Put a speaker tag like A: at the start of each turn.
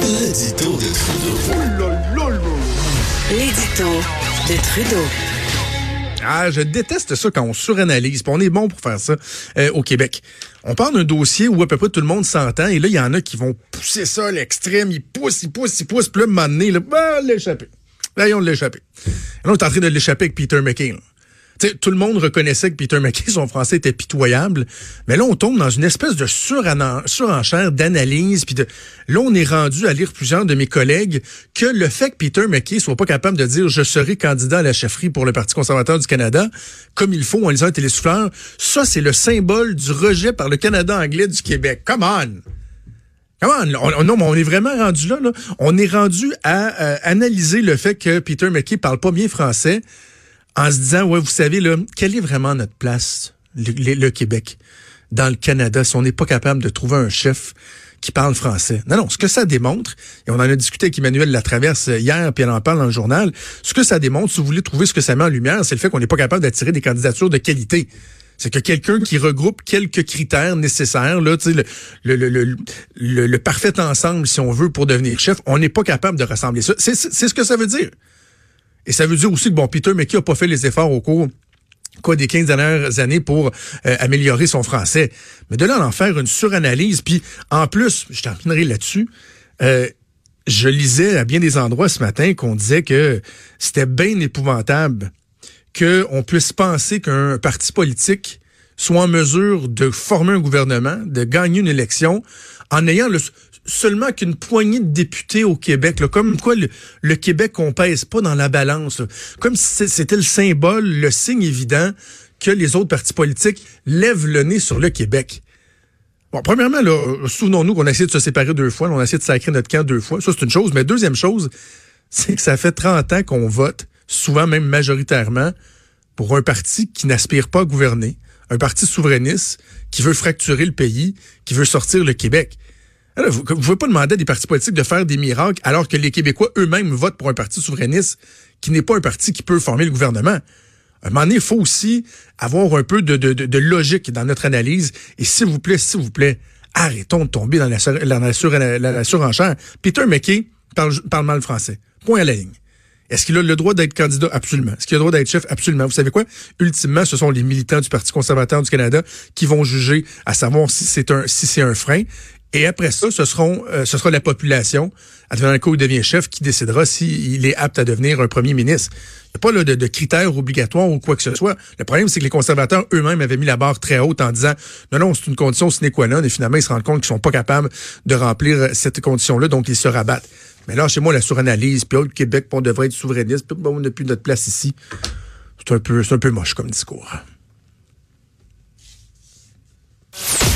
A: L'édito de Trudeau.
B: L'édito de Trudeau.
C: Ah, je déteste ça quand on suranalyse. Puis on est bon pour faire ça euh, au Québec. On parle d'un dossier où à peu près tout le monde s'entend. Et là, il y en a qui vont pousser ça à l'extrême. Ils poussent, ils poussent, ils poussent. Puis là, un moment donné, là, bah, l'échapper. Là, ils ont l'échapper. Là, on est en train de l'échapper avec Peter McKay. Tout le monde reconnaissait que Peter McKay, son français était pitoyable, mais là, on tombe dans une espèce de surenchère d'analyse, puis là, on est rendu à lire plusieurs de mes collègues que le fait que Peter McKay soit pas capable de dire « je serai candidat à la chefferie pour le Parti conservateur du Canada », comme il faut en lisant un télésouffleur, ça, c'est le symbole du rejet par le Canada anglais du Québec. Come on! Come on, non, mais on est vraiment rendu là, là. On est rendu à euh, analyser le fait que Peter McKay parle pas bien français en se disant, ouais, vous savez, là, quelle est vraiment notre place, le, Québec, dans le Canada, si on n'est pas capable de trouver un chef qui parle français? Non, non, ce que ça démontre, et on en a discuté avec Emmanuel Latraverse hier, puis elle en parle dans le journal, ce que ça démontre, si vous voulez trouver ce que ça met en lumière, c'est le fait qu'on n'est pas capable d'attirer des candidatures de qualité. C'est que quelqu'un qui regroupe quelques critères nécessaires, là, le, le, le, le, parfait ensemble, si on veut, pour devenir chef, on n'est pas capable de rassembler ça. C'est ce que ça veut dire. Et ça veut dire aussi que, bon, Peter McKay a pas fait les efforts au cours quoi des 15 dernières années pour euh, améliorer son français. Mais de là à en faire une suranalyse, puis en plus, je terminerai là-dessus, euh, je lisais à bien des endroits ce matin qu'on disait que c'était bien épouvantable qu'on puisse penser qu'un parti politique soit en mesure de former un gouvernement, de gagner une élection, en ayant le, seulement qu'une poignée de députés au Québec, comme quoi le, Québec on pèse pas dans la balance, comme si c'était le symbole, le signe évident que les autres partis politiques lèvent le nez sur le Québec. Bon, premièrement, euh, souvenons-nous qu'on a essayé de se séparer deux fois, on a essayé de sacrer notre camp deux fois, ça c'est une chose, mais deuxième chose, c'est que ça fait 30 ans qu'on vote, souvent même majoritairement, pour un parti qui n'aspire pas à gouverner, un parti souverainiste qui veut fracturer le pays, qui veut sortir le Québec. Vous ne pouvez pas demander à des partis politiques de faire des miracles alors que les Québécois eux-mêmes votent pour un parti souverainiste qui n'est pas un parti qui peut former le gouvernement. À un moment donné, il faut aussi avoir un peu de, logique dans notre analyse. Et s'il vous plaît, s'il vous plaît, arrêtons de tomber dans la surenchère. Peter McKay parle, parle mal français. Point à la ligne. Est-ce qu'il a le droit d'être candidat? Absolument. Est-ce qu'il a le droit d'être chef? Absolument. Vous savez quoi? Ultimement, ce sont les militants du Parti conservateur du Canada qui vont juger à savoir si c'est un, si c'est un frein. Et après ça, ce seront, euh, ce sera la population, à devenir un coup, il devient chef, qui décidera s'il est apte à devenir un premier ministre. Il n'y a pas là, de, critères obligatoires ou quoi que ce soit. Le problème, c'est que les conservateurs eux-mêmes avaient mis la barre très haute en disant non, non, c'est une condition sine qua non, et finalement, ils se rendent compte qu'ils sont pas capables de remplir euh, cette condition-là, donc ils se rabattent. Mais là, chez moi, la suranalyse, puis oh, Québec, on devrait être souverainiste, puis bon, on n'a plus notre place ici. C'est un peu, un peu moche comme discours.